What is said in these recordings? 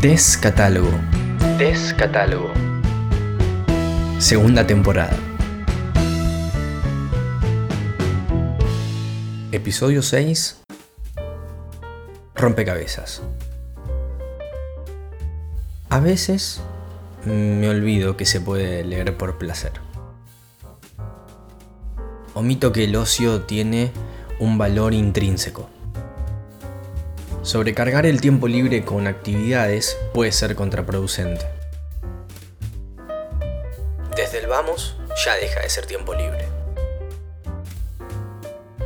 Descatálogo. Descatálogo. Segunda temporada. Episodio 6. Rompecabezas. A veces me olvido que se puede leer por placer. Omito que el ocio tiene un valor intrínseco. Sobrecargar el tiempo libre con actividades puede ser contraproducente. Desde el vamos ya deja de ser tiempo libre.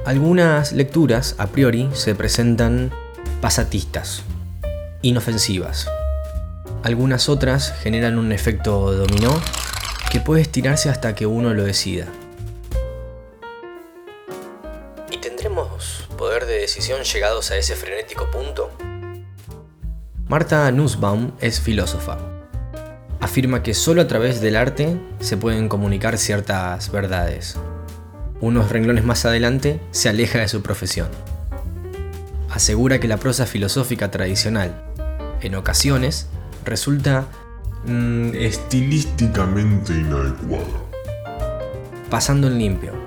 Algunas lecturas a priori se presentan pasatistas, inofensivas. Algunas otras generan un efecto dominó que puede estirarse hasta que uno lo decida. Poder de decisión llegados a ese frenético punto? Marta Nussbaum es filósofa. Afirma que solo a través del arte se pueden comunicar ciertas verdades. Unos renglones más adelante se aleja de su profesión. Asegura que la prosa filosófica tradicional, en ocasiones, resulta mm, estilísticamente inadecuada. Pasando en limpio.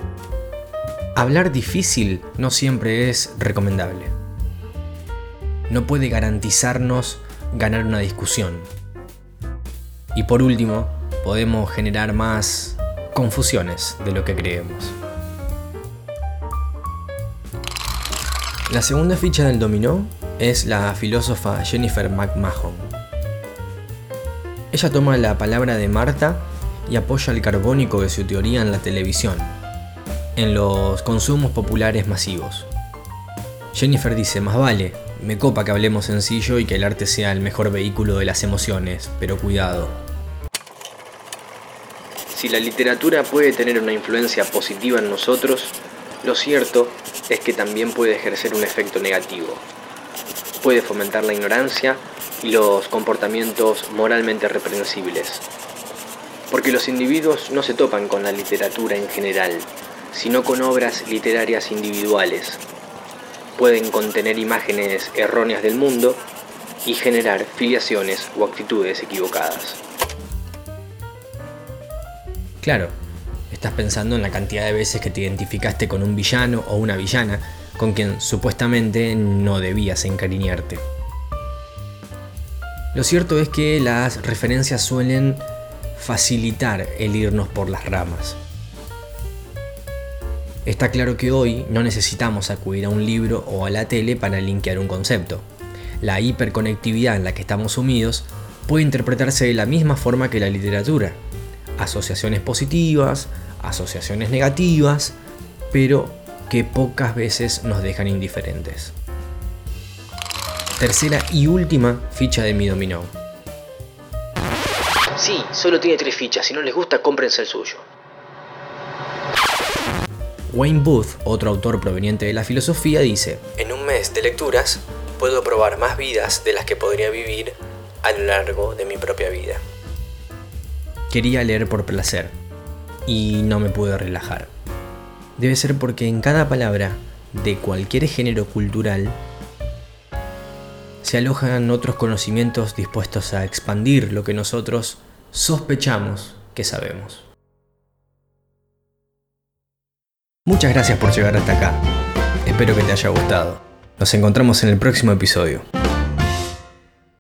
Hablar difícil no siempre es recomendable. No puede garantizarnos ganar una discusión. Y por último, podemos generar más confusiones de lo que creemos. La segunda ficha del dominó es la filósofa Jennifer McMahon. Ella toma la palabra de Marta y apoya el carbónico de su teoría en la televisión, en los consumos populares masivos. Jennifer dice, más vale, me copa que hablemos sencillo y que el arte sea el mejor vehículo de las emociones, pero cuidado. Si la literatura puede tener una influencia positiva en nosotros, lo cierto es que también puede ejercer un efecto negativo. Puede fomentar la ignorancia y los comportamientos moralmente reprensibles. Porque los individuos no se topan con la literatura en general, sino con obras literarias individuales. Pueden contener imágenes erróneas del mundo y generar filiaciones o actitudes equivocadas. Claro, estás pensando en la cantidad de veces que te identificaste con un villano o una villana con quien supuestamente no debías encariñarte. Lo cierto es que las referencias suelen facilitar el irnos por las ramas. Está claro que hoy no necesitamos acudir a un libro o a la tele para linkear un concepto. La hiperconectividad en la que estamos sumidos puede interpretarse de la misma forma que la literatura. Asociaciones positivas, asociaciones negativas, pero que pocas veces nos dejan indiferentes. Tercera y última ficha de mi dominó. Sí, solo tiene tres fichas, si no les gusta cómprense el suyo. Wayne Booth, otro autor proveniente de la filosofía, dice, En un mes de lecturas puedo probar más vidas de las que podría vivir a lo largo de mi propia vida. Quería leer por placer y no me pude relajar. Debe ser porque en cada palabra de cualquier género cultural se alojan otros conocimientos dispuestos a expandir lo que nosotros sospechamos que sabemos. Muchas gracias por llegar hasta acá. Espero que te haya gustado. Nos encontramos en el próximo episodio.